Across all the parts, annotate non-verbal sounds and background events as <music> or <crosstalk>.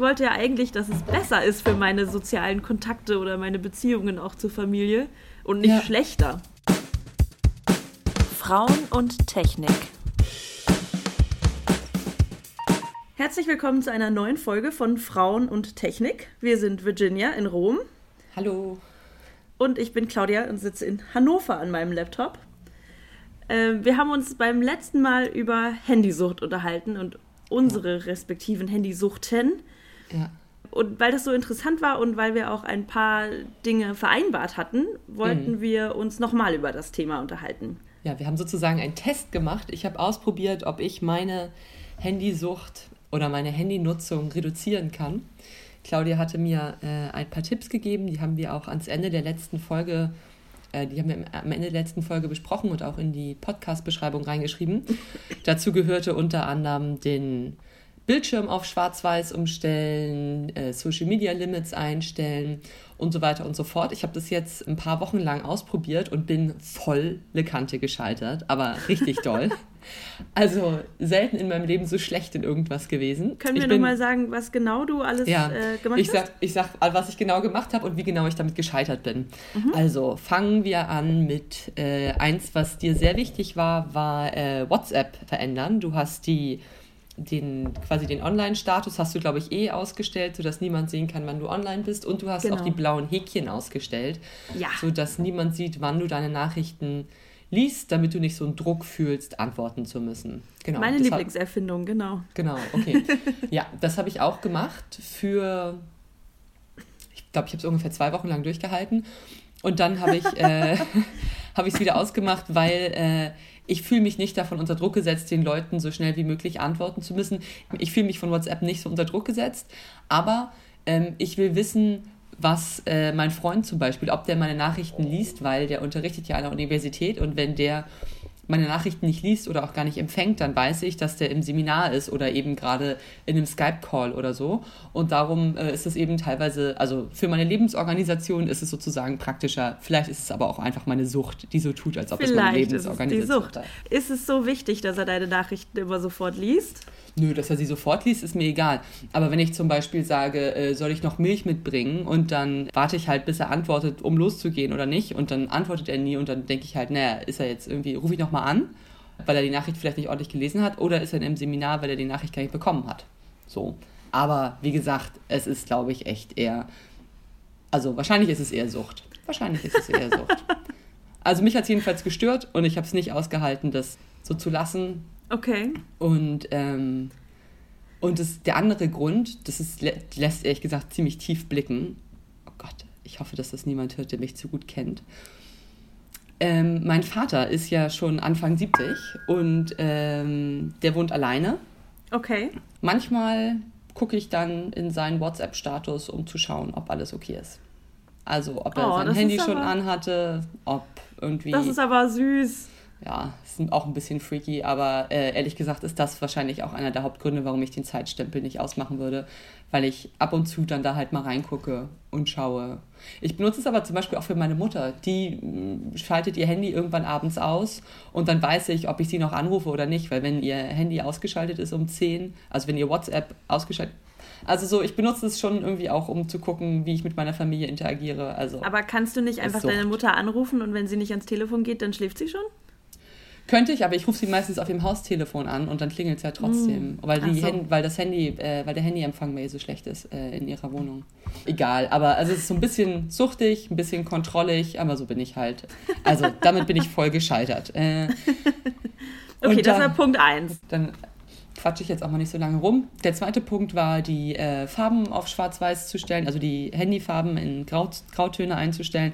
Ich wollte ja eigentlich, dass es besser ist für meine sozialen Kontakte oder meine Beziehungen auch zur Familie und nicht Ja. schlechter. Frauen und Technik. Herzlich willkommen zu einer neuen Folge von Frauen und Technik. Wir sind Virginia in Rom Hallo. und ich bin Claudia und sitze in Hannover an meinem Laptop. Ähm, wir haben uns beim letzten Mal über Handysucht unterhalten und unsere respektiven Handysuchten. Ja. Und weil das so interessant war und weil wir auch ein paar Dinge vereinbart hatten, wollten wir uns nochmal über das Thema unterhalten. ja, wir haben sozusagen einen Test gemacht. Ich habe ausprobiert, ob ich meine Handysucht oder meine Handynutzung reduzieren kann. Claudia hatte mir äh, ein paar Tipps gegeben, die haben wir auch ans Ende der letzten Folge, äh, die haben wir am Ende der letzten Folge besprochen und auch in die Podcast-Beschreibung reingeschrieben. <laughs> Dazu gehörte unter anderem den Bildschirm auf Schwarz-Weiß umstellen, äh, Social Media Limits einstellen und so weiter und so fort. Ich habe das jetzt ein paar Wochen lang ausprobiert und bin voll le Kante gescheitert, aber richtig <laughs> doll. Also selten in meinem Leben so schlecht in irgendwas gewesen. Können wir nochmal sagen, was genau du alles ja, äh, gemacht ich hast? sag, ich sag, was ich genau gemacht habe und wie genau ich damit gescheitert bin. Mhm. Also fangen wir an mit äh, eins, was dir sehr wichtig war, war äh, WhatsApp verändern. Du hast die den quasi den Online-Status hast du, glaube ich, eh ausgestellt, sodass niemand sehen kann, wann du online bist. Und du hast Genau. auch die blauen Häkchen ausgestellt, Ja. sodass niemand sieht, wann du deine Nachrichten liest, damit du nicht so einen Druck fühlst, antworten zu müssen. Genau. Meine Lieblingserfindung, genau. Genau, okay. <laughs> ja, das habe ich auch gemacht für, ich glaube, ich habe es ungefähr zwei Wochen lang durchgehalten. Und dann habe ich äh, <laughs> es wieder ausgemacht, weil äh, ich fühle mich nicht davon unter Druck gesetzt, den Leuten so schnell wie möglich antworten zu müssen. Ich fühle mich von WhatsApp nicht so unter Druck gesetzt, aber ähm, ich will wissen, was äh, mein Freund zum Beispiel, ob der meine Nachrichten liest, weil der unterrichtet ja an der Universität und wenn der meine Nachrichten nicht liest oder auch gar nicht empfängt, dann weiß ich, dass der im Seminar ist oder eben gerade in einem Skype-Call oder so. Und darum äh, ist es eben teilweise, also für meine Lebensorganisation ist es sozusagen praktischer. Vielleicht ist es aber auch einfach meine Sucht, die so tut, als ob es meine Vielleicht ist es die Lebensorganisation Sucht. Ist es so wichtig, dass er deine Nachrichten immer sofort liest? Nö, dass er sie sofort liest, ist mir egal. Aber wenn ich zum Beispiel sage, äh, soll ich noch Milch mitbringen und dann warte ich halt, bis er antwortet, um loszugehen oder nicht und dann antwortet er nie und dann denke ich halt, naja, ist er jetzt irgendwie, rufe ich nochmal an, weil er die Nachricht vielleicht nicht ordentlich gelesen hat oder ist er in einem Seminar, weil er die Nachricht gar nicht bekommen hat. So. Aber wie gesagt, es ist, glaube ich, echt eher, also wahrscheinlich ist es eher Sucht. Wahrscheinlich ist es eher Sucht. <laughs> Also mich hat es jedenfalls gestört und ich habe es nicht ausgehalten, das so zu lassen, Okay. und, ähm, und das, der andere Grund, das ist, lä- lässt ehrlich gesagt ziemlich tief blicken. Oh Gott, ich hoffe, dass das niemand hört, der mich zu gut kennt. Ähm, mein Vater ist ja schon Anfang 70 und ähm, der wohnt alleine. Okay. Manchmal gucke ich dann in seinen WhatsApp-Status, um zu schauen, ob alles okay ist. Also, ob er Oh, sein Handy schon anhatte, ob irgendwie Das ist aber süß. Ja, ist auch ein bisschen freaky, aber äh, ehrlich gesagt ist das wahrscheinlich auch einer der Hauptgründe, warum ich den Zeitstempel nicht ausmachen würde, weil ich ab und zu dann da halt mal reingucke und schaue. Ich benutze es aber zum Beispiel auch für meine Mutter. Die mh, schaltet ihr Handy irgendwann abends aus und dann weiß ich, ob ich sie noch anrufe oder nicht, weil wenn ihr Handy ausgeschaltet ist um 10, also wenn ihr WhatsApp ausgeschaltet also so, ich benutze es schon irgendwie auch, um zu gucken, wie ich mit meiner Familie interagiere. Also Aber kannst du nicht einfach deine Mutter anrufen und wenn sie nicht ans Telefon geht, dann schläft sie schon? Könnte ich, aber ich rufe sie meistens auf ihrem Haustelefon an und dann klingelt es ja trotzdem, weil, die so. Hand, weil, das Handy, äh, weil der Handyempfang bei ihr so schlecht ist äh, in ihrer Wohnung. Egal, aber also es ist so ein bisschen suchtig, ein bisschen kontrollig, aber so bin ich halt. Also damit bin ich voll gescheitert. Äh, <laughs> Okay, und das dann- war Punkt 1. Dann quatsche ich jetzt auch mal nicht so lange rum. Der zweite Punkt war, die äh, Farben auf Schwarz-Weiß zu stellen, also die Handyfarben in Grau Grautöne einzustellen.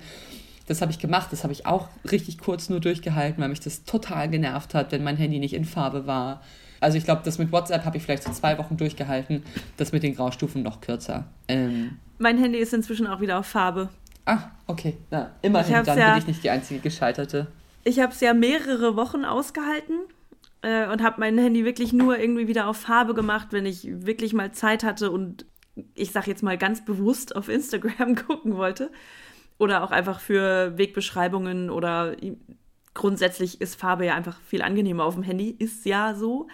Das habe ich gemacht, das habe ich auch richtig kurz nur durchgehalten, weil mich das total genervt hat, wenn mein Handy nicht in Farbe war. Also ich glaube, das mit WhatsApp habe ich vielleicht so zwei Wochen durchgehalten, das mit den Graustufen noch kürzer. Ähm, Mein Handy ist inzwischen auch wieder auf Farbe. ah, okay, na, immerhin, dann ja- bin ich nicht die einzige Gescheiterte. Ich habe es ja mehrere Wochen ausgehalten äh, und habe mein Handy wirklich nur irgendwie wieder auf Farbe gemacht, wenn ich wirklich mal Zeit hatte und ich sag jetzt mal ganz bewusst auf Instagram <laughs> gucken wollte. Oder auch einfach für Wegbeschreibungen oder grundsätzlich ist Farbe ja einfach viel angenehmer auf dem Handy, ist ja so.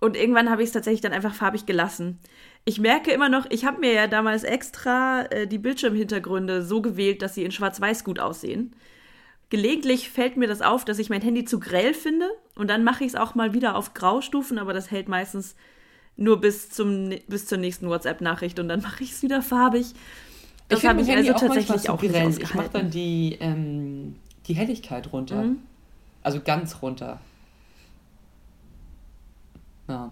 Und irgendwann habe ich es tatsächlich dann einfach farbig gelassen. Ich merke immer noch, ich habe mir ja damals extra äh, die Bildschirmhintergründe so gewählt, dass sie in Schwarz-Weiß gut aussehen. Gelegentlich fällt mir das auf, dass ich mein Handy zu grell finde und dann mache ich es auch mal wieder auf Graustufen, aber das hält meistens nur bis, zum, bis zur nächsten WhatsApp-Nachricht und dann <laughs> mache ich es wieder farbig. Das habe ich also tatsächlich auch grell. Ich mache dann die, ähm, die Helligkeit runter. Mhm. Also ganz runter. Ja.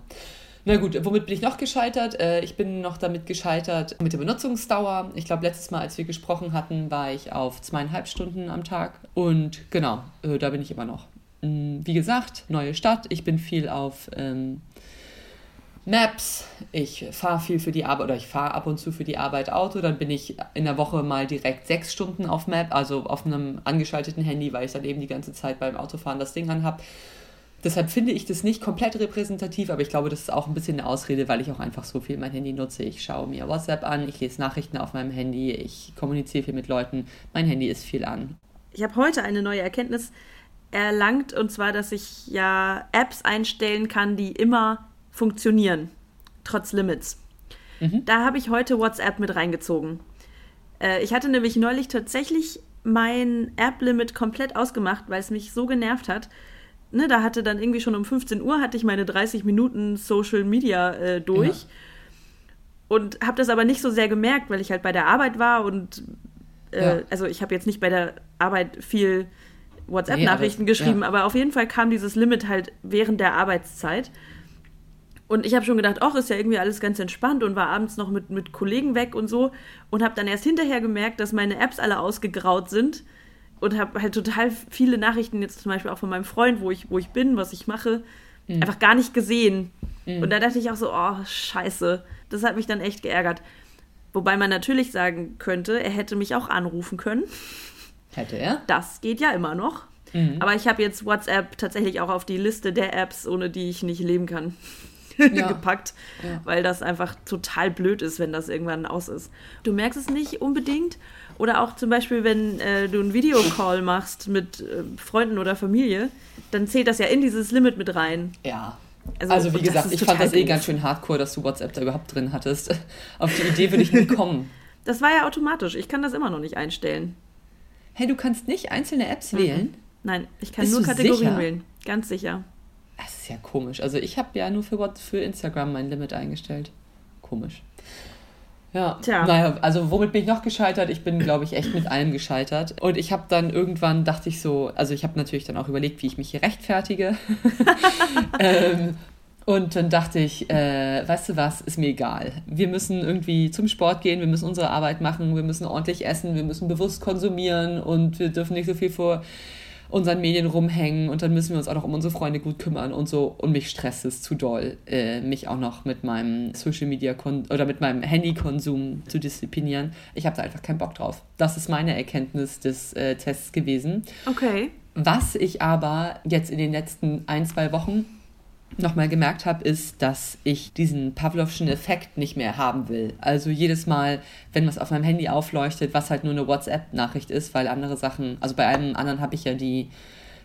Na gut, womit bin ich noch gescheitert? Äh, ich bin noch damit gescheitert mit der Benutzungsdauer. Ich glaube, letztes Mal, als wir gesprochen hatten, war ich auf zweieinhalb Stunden am Tag. Und genau, äh, da bin ich immer noch. Mm, wie gesagt, neue Stadt. Ich bin viel auf ähm, Maps. Ich fahre viel für die Arbeit oder ich fahre ab und zu für die Arbeit Auto. Dann bin ich in der Woche mal direkt sechs Stunden auf Map, also auf einem angeschalteten Handy, weil ich dann eben die ganze Zeit beim Autofahren das Ding anhabe. Deshalb finde ich das nicht komplett repräsentativ, aber ich glaube, das ist auch ein bisschen eine Ausrede, weil ich auch einfach so viel mein Handy nutze. Ich schaue mir WhatsApp an, ich lese Nachrichten auf meinem Handy, ich kommuniziere viel mit Leuten. Mein Handy ist viel an. Ich habe heute eine neue Erkenntnis erlangt, und zwar, dass ich ja Apps einstellen kann, die immer funktionieren, trotz Limits. Mhm. Da habe ich heute WhatsApp mit reingezogen. Äh, ich hatte nämlich neulich tatsächlich mein App-Limit komplett ausgemacht, weil es mich so genervt hat ne, da hatte dann irgendwie schon um 15 Uhr hatte ich meine 30 Minuten Social Media äh, durch. Ja. Und habe das aber nicht so sehr gemerkt, weil ich halt bei der Arbeit war und äh, ja. also ich habe jetzt nicht bei der Arbeit viel WhatsApp-Nachrichten nee, geschrieben, ja. aber auf jeden Fall kam dieses Limit halt während der Arbeitszeit. Und ich habe schon gedacht, ach, ist ja irgendwie alles ganz entspannt und war abends noch mit, mit Kollegen weg und so und habe dann erst hinterher gemerkt, dass meine Apps alle ausgegraut sind und habe halt total viele Nachrichten jetzt zum Beispiel auch von meinem Freund, wo ich, wo ich bin, was ich mache, mhm. einfach gar nicht gesehen. Mhm. Und da dachte ich auch so, oh, scheiße. Das hat mich dann echt geärgert. Wobei man natürlich sagen könnte, er hätte mich auch anrufen können. Hätte er? Das geht ja immer noch. Mhm. Aber ich habe jetzt WhatsApp tatsächlich auch auf die Liste der Apps, ohne die ich nicht leben kann, ja. gepackt, ja. weil das einfach total blöd ist, wenn das irgendwann aus ist. Du merkst es nicht unbedingt, oder auch zum Beispiel, wenn äh, du einen Videocall machst mit äh, Freunden oder Familie, dann zählt das ja in dieses Limit mit rein. Ja. Also, also wie gesagt, ich fand das eh ganz schön hardcore, dass du WhatsApp da überhaupt drin hattest. <laughs> Auf die Idee würde ich nie kommen. Das war ja automatisch. Ich kann das immer noch nicht einstellen. Hey, du kannst nicht einzelne Apps mhm. wählen? Nein, ich kann Bist nur Kategorien sicher? wählen. Ganz sicher. Das ist ja komisch. Also ich habe ja nur für, für Instagram mein Limit eingestellt. Komisch. Ja, Tja. naja, also womit bin ich noch gescheitert? Ich bin, glaube ich, echt mit allem gescheitert. Und ich habe dann irgendwann, dachte ich so, also ich habe natürlich dann auch überlegt, wie ich mich hier rechtfertige. <laughs> ähm, und dann dachte ich, äh, weißt du was, ist mir egal. Wir müssen irgendwie zum Sport gehen, wir müssen unsere Arbeit machen, wir müssen ordentlich essen, wir müssen bewusst konsumieren und wir dürfen nicht so viel vor unseren Medien rumhängen und dann müssen wir uns auch noch um unsere Freunde gut kümmern und so. Und mich stresst es zu doll, äh, mich auch noch mit meinem Social Media oder mit meinem Handykonsum zu disziplinieren. Ich habe da einfach keinen Bock drauf. Das ist meine Erkenntnis des äh, Tests gewesen. Okay. Was ich aber jetzt in den letzten ein, zwei Wochen nochmal gemerkt habe, ist, dass ich diesen Pavlovschen Effekt nicht mehr haben will. Also jedes Mal, wenn was auf meinem Handy aufleuchtet, was halt nur eine WhatsApp-Nachricht ist, weil andere Sachen, also bei einem anderen habe ich ja die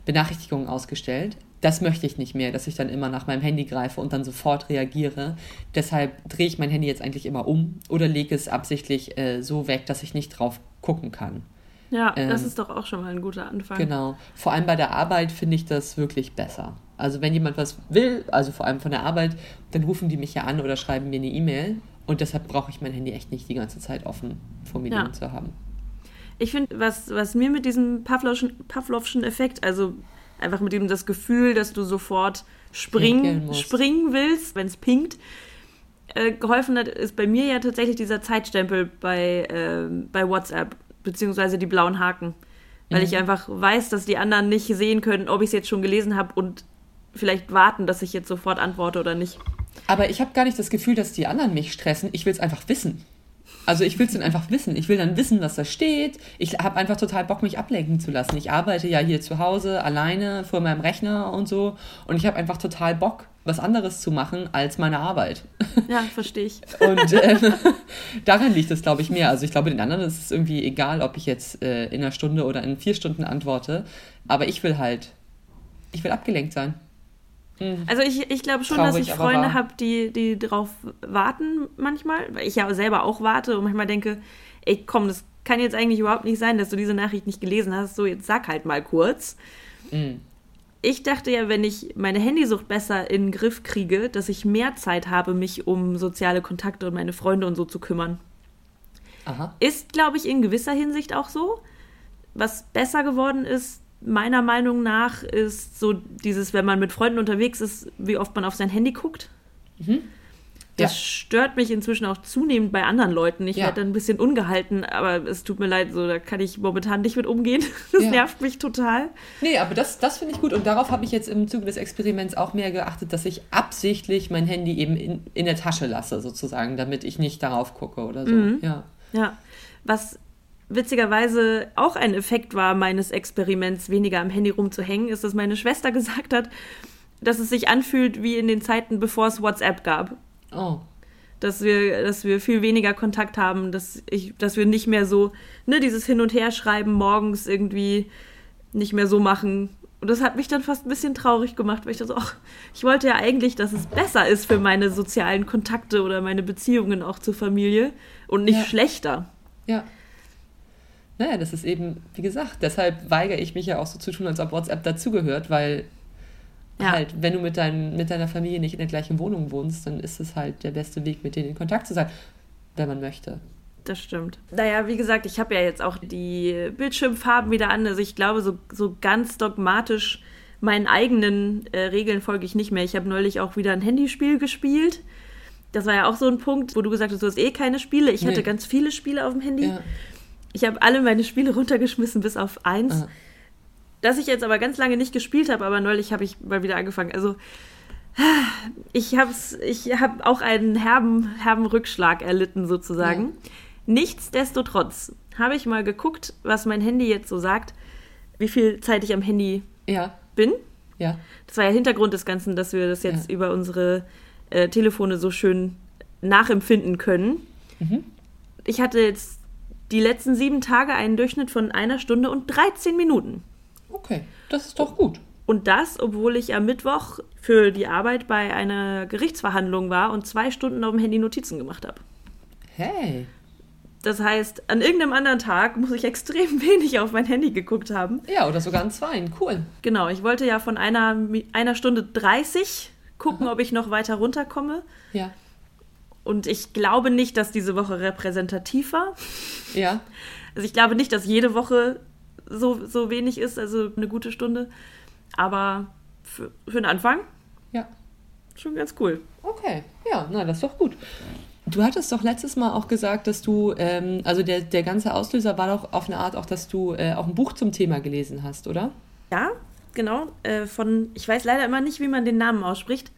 Benachrichtigungen ausgestellt. Das möchte ich nicht mehr, dass ich dann immer nach meinem Handy greife und dann sofort reagiere. Deshalb drehe ich mein Handy jetzt eigentlich immer um oder lege es absichtlich äh, so weg, dass ich nicht drauf gucken kann. Ja, ähm, das ist doch auch schon mal ein guter Anfang. Genau. Vor allem bei der Arbeit finde ich das wirklich besser. Also wenn jemand was will, also vor allem von der Arbeit, dann rufen die mich ja an oder schreiben mir eine E-Mail. Und deshalb brauche ich mein Handy echt nicht die ganze Zeit offen vor mir ja. zu haben. Ich finde, was, was mir mit diesem Pavlovschen, Pavlovschen Effekt, also einfach mit dem das Gefühl, dass du sofort springen, springen willst, wenn es pinkt, äh, geholfen hat, ist bei mir ja tatsächlich dieser Zeitstempel bei, äh, bei WhatsApp, beziehungsweise die blauen Haken. Weil mhm. ich einfach weiß, dass die anderen nicht sehen können, ob ich es jetzt schon gelesen habe und vielleicht warten, dass ich jetzt sofort antworte oder nicht. Aber ich habe gar nicht das Gefühl, dass die anderen mich stressen. Ich will es einfach wissen. Also ich will es dann einfach wissen. Ich will dann wissen, was da steht. Ich habe einfach total Bock, mich ablenken zu lassen. Ich arbeite ja hier zu Hause alleine vor meinem Rechner und so. Und ich habe einfach total Bock, was anderes zu machen als meine Arbeit. Ja, verstehe ich. <laughs> Und äh, <laughs> daran liegt es, glaube ich, mehr. Also ich glaube, den anderen ist es irgendwie egal, ob ich jetzt äh, in einer Stunde oder in vier Stunden antworte. Aber ich will halt, ich will abgelenkt sein. Mhm. Also ich, ich glaube schon, Traurig, dass ich Freunde habe, die, die darauf warten manchmal, weil ich ja selber auch warte und manchmal denke, ey komm, das kann jetzt eigentlich überhaupt nicht sein, dass du diese Nachricht nicht gelesen hast, so jetzt sag halt mal kurz. Mhm. Ich dachte ja, wenn ich meine Handysucht besser in den Griff kriege, dass ich mehr Zeit habe, mich um soziale Kontakte und meine Freunde und so zu kümmern. Aha. Ist, glaube ich, in gewisser Hinsicht auch so. Was besser geworden ist, meiner Meinung nach, ist so dieses, wenn man mit Freunden unterwegs ist, wie oft man auf sein Handy guckt. Mhm. Das ja. stört mich inzwischen auch zunehmend bei anderen Leuten. Ich ja. werde dann ein bisschen ungehalten, aber es tut mir leid, so da kann ich momentan nicht mit umgehen. <laughs> Das ja. nervt mich total. Nee, aber das, das finde ich gut. Und darauf habe ich jetzt im Zuge des Experiments auch mehr geachtet, dass ich absichtlich mein Handy eben in, in der Tasche lasse, sozusagen, damit ich nicht darauf gucke oder so. Mhm. Ja. Ja. Was witzigerweise auch ein Effekt war meines Experiments, weniger am Handy rumzuhängen, ist, dass meine Schwester <laughs> gesagt hat, dass es sich anfühlt wie in den Zeiten, bevor es WhatsApp gab. Oh. Dass wir, dass wir viel weniger Kontakt haben, dass ich, dass wir nicht mehr so, ne, dieses Hin- und Herschreiben morgens irgendwie nicht mehr so machen. Und das hat mich dann fast ein bisschen traurig gemacht, weil ich dachte, ach, ich wollte ja eigentlich, dass es besser ist für meine sozialen Kontakte oder meine Beziehungen auch zur Familie und nicht ja. schlechter. Ja. Naja, das ist eben, wie gesagt, deshalb weigere ich mich ja auch so zu tun, als ob WhatsApp dazugehört, weil ja. halt, wenn du mit, dein, mit deiner Familie nicht in der gleichen Wohnung wohnst, dann ist es halt der beste Weg, mit denen in Kontakt zu sein, wenn man möchte. Das stimmt. Naja, wie gesagt, ich habe ja jetzt auch die Bildschirmfarben wieder an. Also ich glaube, so, so ganz dogmatisch meinen eigenen äh, Regeln folge ich nicht mehr. Ich habe neulich auch wieder ein Handyspiel gespielt. Das war ja auch so ein Punkt, wo du gesagt hast, du hast eh keine Spiele. Ich nee. hatte ganz viele Spiele auf dem Handy. Ja. Ich habe alle meine Spiele runtergeschmissen, bis auf eins. Ah das ich jetzt aber ganz lange nicht gespielt habe, aber neulich habe ich mal wieder angefangen. Also ich habe ich hab auch einen herben, herben Rückschlag erlitten sozusagen. Ja. Nichtsdestotrotz habe ich mal geguckt, was mein Handy jetzt so sagt, wie viel Zeit ich am Handy ja. bin. Ja. Das war ja Hintergrund des Ganzen, dass wir das jetzt ja. über unsere äh, Telefone so schön nachempfinden können. Mhm. Ich hatte jetzt die letzten sieben Tage einen Durchschnitt von einer Stunde und 13 Minuten. Okay, das ist doch gut. Und das, obwohl ich am Mittwoch für die Arbeit bei einer Gerichtsverhandlung war und zwei Stunden auf dem Handy Notizen gemacht habe. Hey. Das heißt, an irgendeinem anderen Tag muss ich extrem <laughs> wenig auf mein Handy geguckt haben. Ja, oder sogar an zwei. Cool. Genau, ich wollte ja von einer, einer Stunde 30 gucken, Aha. ob ich noch weiter runterkomme. Ja. Und ich glaube nicht, dass diese Woche repräsentativ war. Ja. Also ich glaube nicht, dass jede Woche so, so wenig ist, also eine gute Stunde. Aber für, für den Anfang, ja. Schon ganz cool. Okay, ja, na, das ist doch gut. Du hattest doch letztes Mal auch gesagt, dass du, ähm, also der, der ganze Auslöser war doch auf eine Art auch, dass du äh, auch ein Buch zum Thema gelesen hast, oder? Ja, genau. Äh, von, ich weiß leider immer nicht, wie man den Namen ausspricht.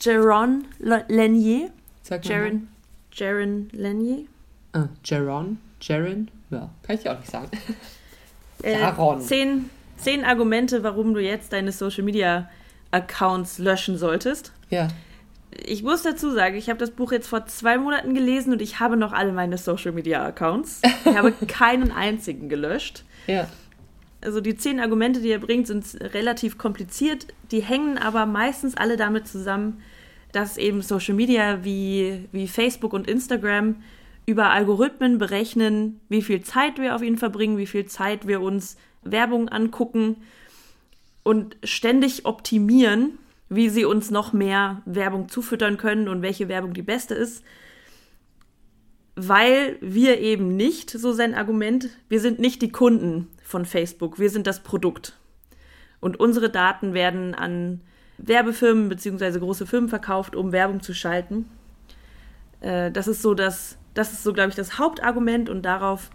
Jaron Lanier. Sag. Jaron, Jaron Lanier. Ah, Jaron? Jaron? Ja, kann ich dir auch nicht sagen. Äh, zehn, zehn Argumente, warum du jetzt deine Social Media Accounts löschen solltest. Ja. Ich muss dazu sagen, ich habe das Buch jetzt vor zwei Monaten gelesen und ich habe noch alle meine Social Media Accounts. Ich habe <laughs> keinen einzigen gelöscht. Ja. Also die zehn Argumente, die er bringt, sind relativ kompliziert. Die hängen aber meistens alle damit zusammen, dass eben Social Media wie, wie Facebook und Instagram über Algorithmen berechnen, wie viel Zeit wir auf ihnen verbringen, wie viel Zeit wir uns Werbung angucken und ständig optimieren, wie sie uns noch mehr Werbung zufüttern können und welche Werbung die beste ist. Weil wir eben nicht, so sein Argument, wir sind nicht die Kunden von Facebook, wir sind das Produkt. Und unsere Daten werden an Werbefirmen bzw. große Firmen verkauft, um Werbung zu schalten. Äh, das ist so das das ist so, glaube ich, das Hauptargument und darauf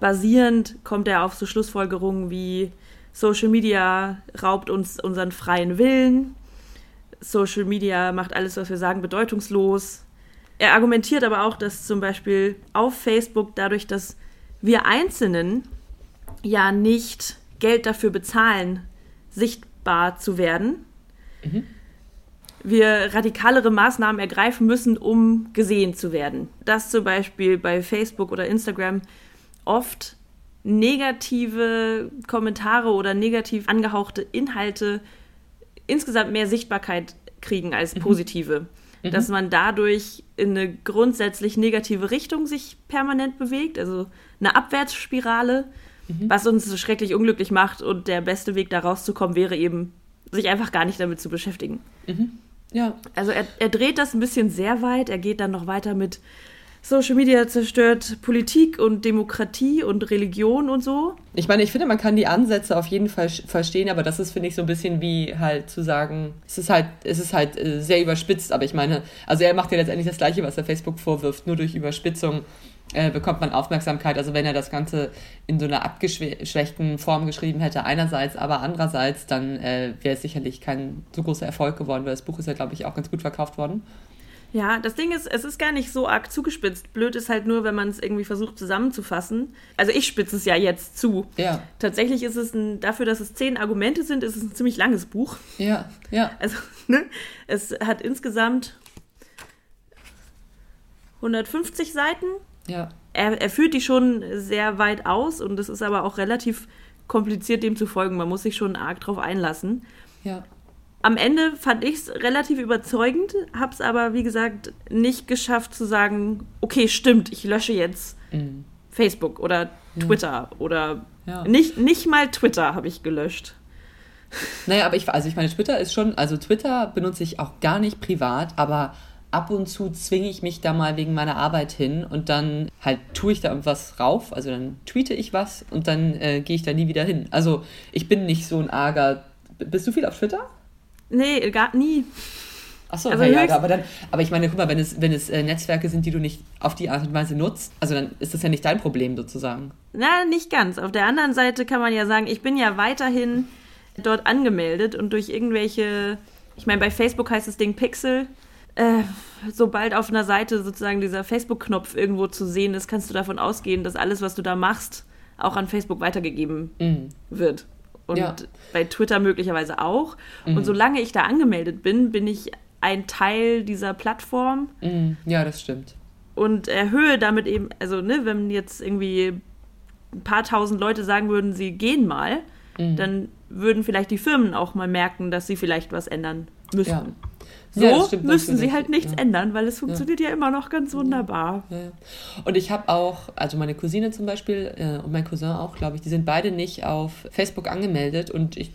basierend kommt er auf so Schlussfolgerungen wie Social Media raubt uns unseren freien Willen, Social Media macht alles, was wir sagen, bedeutungslos. Er argumentiert aber auch, dass zum Beispiel auf Facebook dadurch, dass wir Einzelnen ja nicht Geld dafür bezahlen, sichtbar zu werden, mhm wir radikalere Maßnahmen ergreifen müssen, um gesehen zu werden. Dass zum Beispiel bei Facebook oder Instagram oft negative Kommentare oder negativ angehauchte Inhalte insgesamt mehr Sichtbarkeit kriegen als positive. Mhm. Dass man dadurch in eine grundsätzlich negative Richtung sich permanent bewegt, also eine Abwärtsspirale, mhm. was uns so schrecklich unglücklich macht. Und der beste Weg da rauszukommen wäre eben, sich einfach gar nicht damit zu beschäftigen. Mhm. Ja. Also er, er dreht das ein bisschen sehr weit. Er geht dann noch weiter mit Social Media zerstört Politik und Demokratie und Religion und so. Ich meine, ich finde, man kann die Ansätze auf jeden Fall verstehen, aber das ist, finde ich, so ein bisschen wie halt zu sagen, es ist halt, es ist halt äh, sehr überspitzt, aber ich meine, also er macht ja letztendlich das Gleiche, was er Facebook vorwirft, nur durch Überspitzung äh, bekommt man Aufmerksamkeit. Also wenn er das Ganze in so einer abgeschwächten Form geschrieben hätte, einerseits, aber andererseits, dann äh, wäre es sicherlich kein so großer Erfolg geworden, weil das Buch ist ja, glaube ich, auch ganz gut verkauft worden. Ja, das Ding ist, es ist gar nicht so arg zugespitzt. Blöd ist halt nur, wenn man es irgendwie versucht zusammenzufassen. Also ich spitze es ja jetzt zu. Ja. Tatsächlich ist es ein, dafür, dass es zehn Argumente sind, ist es ein ziemlich langes Buch. Ja, ja. Also, ne? Es hat insgesamt 150 Seiten. Ja. Er, er führt die schon sehr weit aus und es ist aber auch relativ kompliziert, dem zu folgen. Man muss sich schon arg drauf einlassen. Ja. Am Ende fand ich es relativ überzeugend, habe es aber, wie gesagt, nicht geschafft zu sagen, okay, stimmt, ich lösche jetzt mhm. Facebook oder Twitter ja. oder ja. Nicht, nicht mal Twitter habe ich gelöscht. Naja, aber ich, also ich meine, Twitter ist schon, also Twitter benutze ich auch gar nicht privat, aber ab und zu zwinge ich mich da mal wegen meiner Arbeit hin und dann halt tue ich da irgendwas rauf, also dann tweete ich was und dann äh, gehe ich da nie wieder hin. Also ich bin nicht so ein arger. Bist du viel auf Twitter? Nee, gar nie. Achso, also ja, aber dann, aber ich meine, guck mal, wenn es, wenn es äh, Netzwerke sind, die du nicht auf die Art und Weise nutzt, also dann ist das ja nicht dein Problem sozusagen. Na, nicht ganz. Auf der anderen Seite kann man ja sagen, ich bin ja weiterhin dort angemeldet und durch irgendwelche, ich meine, bei Facebook heißt das Ding Pixel. Äh, sobald auf einer Seite sozusagen dieser Facebook-Knopf irgendwo zu sehen ist, kannst du davon ausgehen, dass alles, was du da machst, auch an Facebook weitergegeben mhm. wird und ja. bei Twitter möglicherweise auch. Mhm. Und solange ich da angemeldet bin, bin ich ein Teil dieser Plattform. Mhm. Ja, das stimmt. Und erhöhe damit eben, also ne, wenn jetzt irgendwie ein paar tausend Leute sagen würden, sie gehen mal, mhm. dann würden vielleicht die Firmen auch mal merken, dass sie vielleicht was ändern müssen. Ja. So ja, müssen sie halt nichts ja. ändern, weil es funktioniert ja. ja. immer noch ganz wunderbar. Und ich habe auch, also meine Cousine zum Beispiel äh, und mein Cousin auch, glaube ich, die sind beide nicht auf Facebook angemeldet und ich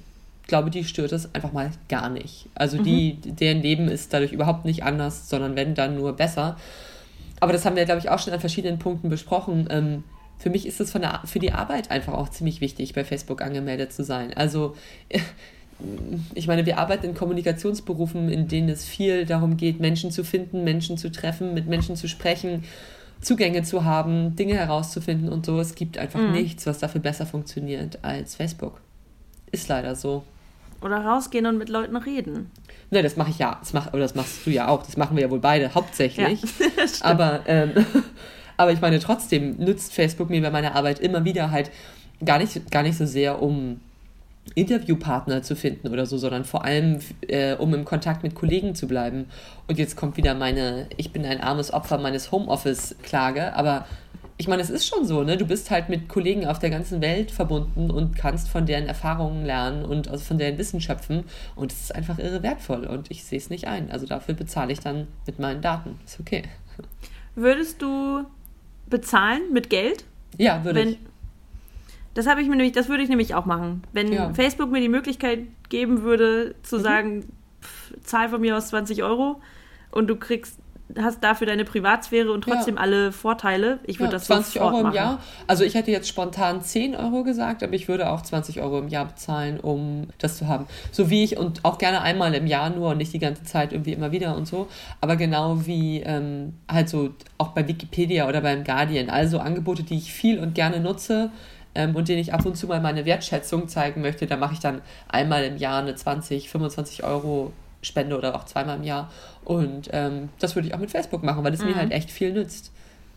glaube, die stört es einfach mal gar nicht. Also die, mhm. deren Leben ist dadurch überhaupt nicht anders, sondern wenn dann nur besser. Aber das haben wir, glaube ich, auch schon an verschiedenen Punkten besprochen. Ähm, für mich ist es für die Arbeit einfach auch ziemlich wichtig, bei Facebook angemeldet zu sein. Also ich meine, wir arbeiten in Kommunikationsberufen, in denen es viel darum geht, Menschen zu finden, Menschen zu treffen, mit Menschen zu sprechen, Zugänge zu haben, Dinge herauszufinden und so. Es gibt einfach mhm. nichts, was dafür besser funktioniert als Facebook. Ist leider so. Oder rausgehen und mit Leuten reden. Ne, das mache ich ja. Das mach, oder das machst du ja auch. Das machen wir ja wohl beide hauptsächlich. Ja, <laughs> aber, ähm, <laughs> aber ich meine, trotzdem nützt Facebook mir bei meiner Arbeit immer wieder halt gar nicht, gar nicht so sehr, um Interviewpartner zu finden oder so, sondern vor allem, äh, um im Kontakt mit Kollegen zu bleiben. Und jetzt kommt wieder meine, ich bin ein armes Opfer meines Homeoffice-Klage, aber ich meine, es ist schon so, ne? Du bist halt mit Kollegen auf der ganzen Welt verbunden und kannst von deren Erfahrungen lernen und von deren Wissen schöpfen. Und es ist einfach irre wertvoll und ich sehe es nicht ein. Also dafür bezahle ich dann mit meinen Daten. Ist okay. Würdest du bezahlen mit Geld? Ja, würde wenn, ich. Das habe ich mir nämlich, das würde ich nämlich auch machen. Wenn ja. Facebook mir die Möglichkeit geben würde, zu mhm. sagen, pff, zahl von mir aus 20 Euro und du kriegst hast dafür deine Privatsphäre und trotzdem ja. alle Vorteile. Ich würde ja, das 20 Euro im machen. Jahr. Also ich hätte jetzt spontan 10 Euro gesagt, aber ich würde auch 20 Euro im Jahr bezahlen, um das zu haben. So wie ich und auch gerne einmal im Jahr nur und nicht die ganze Zeit irgendwie immer wieder und so. Aber genau wie ähm, halt so auch bei Wikipedia oder beim Guardian. Also Angebote, die ich viel und gerne nutze ähm, und denen ich ab und zu mal meine Wertschätzung zeigen möchte, da mache ich dann einmal im Jahr eine 20, 25 Euro Spende oder auch zweimal im Jahr. Und ähm, das würde ich auch mit Facebook machen, weil es mhm. mir halt echt viel nützt.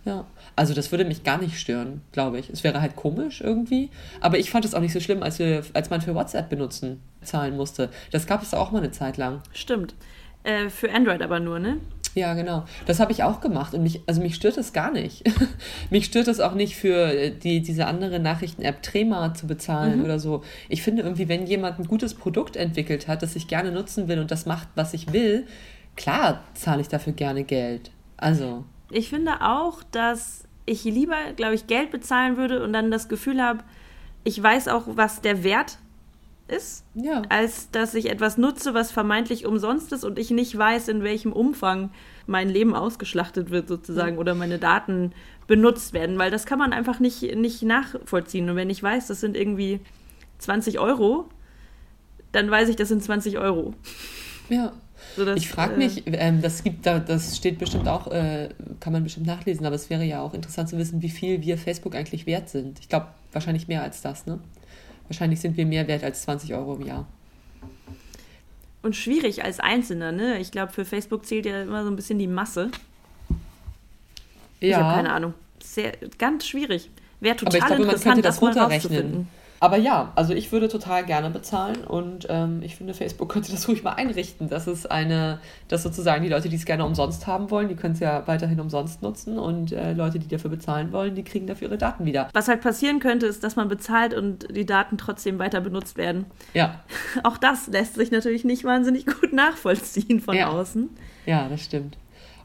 Ja. Also das würde mich gar nicht stören, glaube ich. Es wäre halt komisch irgendwie. Aber ich fand es auch nicht so schlimm, als, wir, als man für WhatsApp benutzen zahlen musste. Das gab es auch mal eine Zeit lang. Stimmt. Äh, für Android aber nur, ne? Ja, genau. Das habe ich auch gemacht und mich, also mich stört es gar nicht. <laughs> mich stört es auch nicht für äh, die, diese andere Nachrichten-App Trema zu bezahlen mhm. oder so. Ich finde irgendwie, wenn jemand ein gutes Produkt entwickelt hat, das ich gerne nutzen will und das macht, was ich will, klar zahle ich dafür gerne Geld. Also. Ich finde auch, dass ich lieber, glaube ich, Geld bezahlen würde und dann das Gefühl habe, ich weiß auch, was der Wert ist, ja. als dass ich etwas nutze, was vermeintlich umsonst ist und ich nicht weiß, in welchem Umfang mein Leben ausgeschlachtet wird sozusagen ja. oder meine Daten benutzt werden, weil das kann man einfach nicht, nicht nachvollziehen. Und wenn ich weiß, das sind irgendwie 20 Euro, dann weiß ich, das sind 20 Euro. Ja. So, dass, ich frage mich, äh, ähm, das gibt da, das steht bestimmt auch, äh, kann man bestimmt nachlesen, aber es wäre ja auch interessant zu wissen, wie viel wir Facebook eigentlich wert sind. Ich glaube, wahrscheinlich mehr als das, ne? Wahrscheinlich sind wir mehr wert als 20 Euro im Jahr. Und schwierig als Einzelner, ne? Ich glaube, für Facebook zählt ja immer so ein bisschen die Masse. Ja. Ich habe keine Ahnung. Sehr, ganz schwierig. Wäre total Aber ich glaube, man könnte das runterrechnen. Aber ja, also ich würde total gerne bezahlen und ähm, ich finde, Facebook könnte das ruhig mal einrichten, dass es eine, dass sozusagen die Leute, die es gerne umsonst haben wollen, die können es ja weiterhin umsonst nutzen und äh, Leute, die dafür bezahlen wollen, die kriegen dafür ihre Daten wieder. Was halt passieren könnte, ist, dass man bezahlt und die Daten trotzdem weiter benutzt werden. Ja. <laughs> Auch das lässt sich natürlich nicht wahnsinnig gut nachvollziehen von ja. außen. Ja, das stimmt.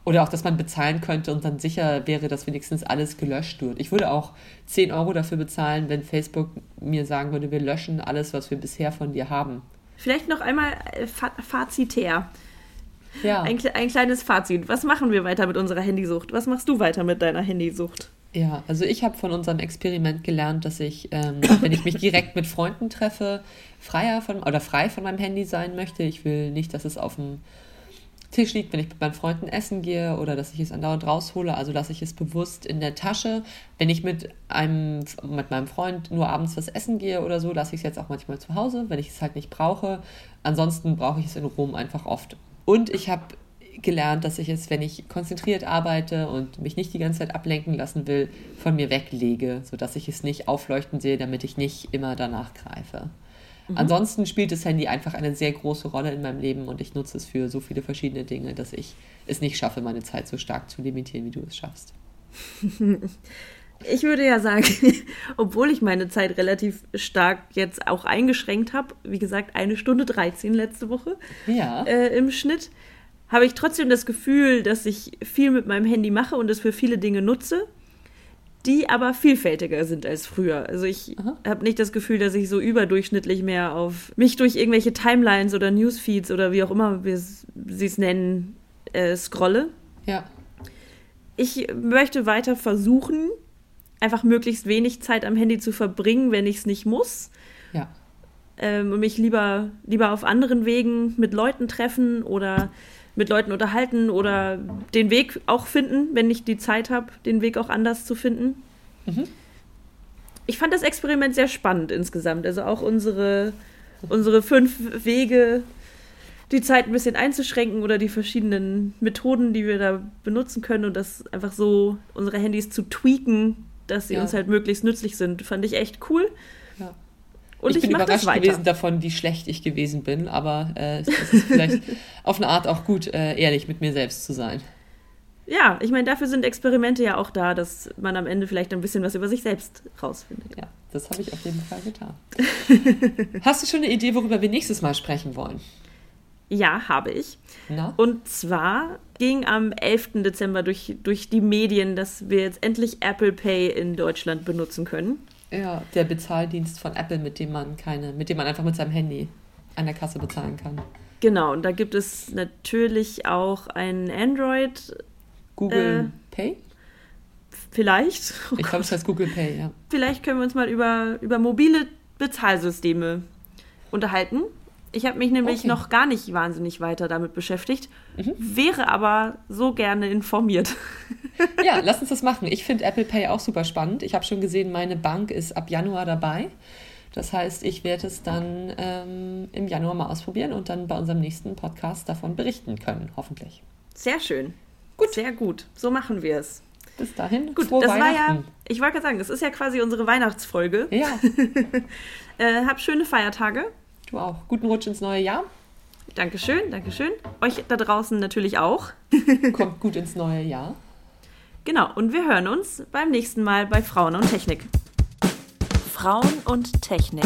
Oder auch, dass man bezahlen könnte und dann sicher wäre, dass wenigstens alles gelöscht wird. Ich würde auch 10 Euro dafür bezahlen, wenn Facebook mir sagen würde, wir löschen alles, was wir bisher von dir haben. Vielleicht noch einmal äh, fazitär. Ja. Ein, ein kleines Fazit. Was machen wir weiter mit unserer Handysucht? Was machst du weiter mit deiner Handysucht? Ja, also ich habe von unserem Experiment gelernt, dass ich, ähm, <coughs> wenn ich mich direkt mit Freunden treffe, freier von oder frei von meinem Handy sein möchte. Ich will nicht, dass es auf dem Tisch liegt, wenn ich mit meinen Freunden essen gehe oder dass ich es andauernd raushole. Also lasse ich es bewusst in der Tasche. Wenn ich mit einem mit meinem Freund nur abends was essen gehe oder so, lasse ich es jetzt auch manchmal zu Hause, wenn ich es halt nicht brauche. Ansonsten brauche ich es in Rom einfach oft. Und ich habe gelernt, dass ich es, wenn ich konzentriert arbeite und mich nicht die ganze Zeit ablenken lassen will, von mir weglege, sodass ich es nicht aufleuchten sehe, damit ich nicht immer danach greife. Mhm. Ansonsten spielt das Handy einfach eine sehr große Rolle in meinem Leben und ich nutze es für so viele verschiedene Dinge, dass ich es nicht schaffe, meine Zeit so stark zu limitieren, wie du es schaffst. Ich würde ja sagen, <laughs> obwohl ich meine Zeit relativ stark jetzt auch eingeschränkt habe, wie gesagt, eine Stunde 13 letzte Woche ja. äh, im Schnitt, habe ich trotzdem das Gefühl, dass ich viel mit meinem Handy mache und es für viele Dinge nutze die aber vielfältiger sind als früher. Also ich habe nicht das Gefühl, dass ich so überdurchschnittlich mehr auf mich durch irgendwelche Timelines oder Newsfeeds oder wie auch immer wir sie es nennen, äh, scrolle. Ja. Ich möchte weiter versuchen, einfach möglichst wenig Zeit am Handy zu verbringen, wenn ich es nicht muss. Ja. Ähm, und mich lieber, lieber auf anderen Wegen mit Leuten treffen oder mit Leuten unterhalten oder den Weg auch finden, wenn ich die Zeit habe, den Weg auch anders zu finden. Mhm. Ich fand das Experiment sehr spannend insgesamt. Also auch unsere, unsere fünf Wege, die Zeit ein bisschen einzuschränken oder die verschiedenen Methoden, die wir da benutzen können und das einfach so unsere Handys zu tweaken, dass sie ja. uns halt möglichst nützlich sind, fand ich echt cool. Ja. Und ich, ich bin überrascht gewesen davon, wie schlecht ich gewesen bin, aber äh, es ist vielleicht <laughs> auf eine Art auch gut, äh, ehrlich mit mir selbst zu sein. Ja, ich meine, dafür sind Experimente ja auch da, dass man am Ende vielleicht ein bisschen was über sich selbst rausfindet. Ja, das habe ich auf jeden Fall getan. Hast du schon eine Idee, worüber wir nächstes Mal sprechen wollen? Ja, habe ich. Na? Und zwar ging am 11. Dezember durch, durch die Medien, dass wir jetzt endlich Apple Pay in Deutschland benutzen können. Ja, der Bezahldienst von Apple, mit dem man keine, mit dem man einfach mit seinem Handy an der Kasse bezahlen kann. Genau, und da gibt es natürlich auch ein Android. Google äh, Pay? Vielleicht. Oh ich glaube, es heißt Google Pay, ja. Vielleicht können wir uns mal über, über mobile Bezahlsysteme unterhalten. Ich habe mich nämlich okay. noch gar nicht wahnsinnig weiter damit beschäftigt, mhm. wäre aber so gerne informiert. <laughs> Ja, lass uns das machen. Ich finde Apple Pay auch super spannend. Ich habe schon gesehen, meine Bank ist ab Januar dabei. Das heißt, ich werde es dann ähm, im Januar mal ausprobieren und dann bei unserem nächsten Podcast davon berichten können, hoffentlich. Sehr schön. Gut. Sehr gut. So machen wir es. Bis dahin. Gut, das war ja, ich wollte gerade sagen, das ist ja quasi unsere Weihnachtsfolge. Ja. <laughs> äh, hab schöne Feiertage. Du auch. Guten Rutsch ins neue Jahr. Dankeschön, Dankeschön. Euch da draußen natürlich auch. Kommt gut ins neue Jahr. Genau, und wir hören uns beim nächsten Mal bei Frauen und Technik. Frauen und Technik.